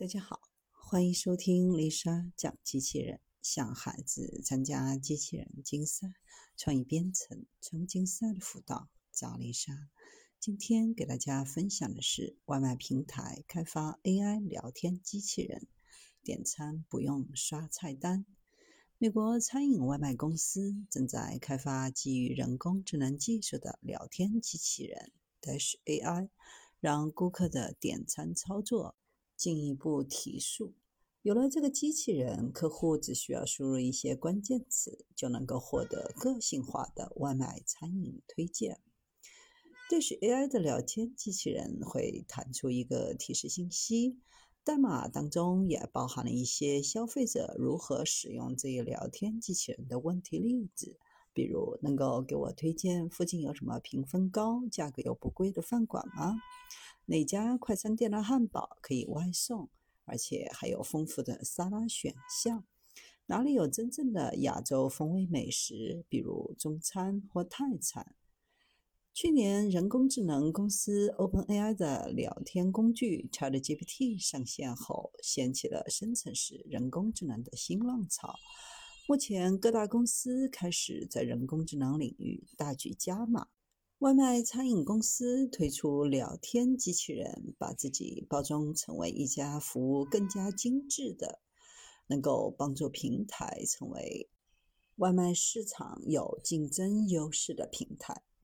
大家好，欢迎收听丽莎讲机器人，向孩子参加机器人竞赛、创意编程、创竞赛的辅导，找丽莎。今天给大家分享的是外卖平台开发 AI 聊天机器人，点餐不用刷菜单。美国餐饮外卖公司正在开发基于人工智能技术的聊天机器人 Dash AI，让顾客的点餐操作。进一步提速。有了这个机器人，客户只需要输入一些关键词，就能够获得个性化的外卖餐饮推荐。这是 AI 的聊天机器人会弹出一个提示信息，代码当中也包含了一些消费者如何使用这一聊天机器人的问题例子，比如能够给我推荐附近有什么评分高、价格又不贵的饭馆吗？哪家快餐店的汉堡可以外送，而且还有丰富的沙拉选项？哪里有真正的亚洲风味美食，比如中餐或泰餐？去年，人工智能公司 OpenAI 的聊天工具 ChatGPT 上线后，掀起了生成式人工智能的新浪潮。目前，各大公司开始在人工智能领域大举加码。外卖餐饮公司推出聊天机器人，把自己包装成为一家服务更加精致的，能够帮助平台成为外卖市场有竞争优势的平台。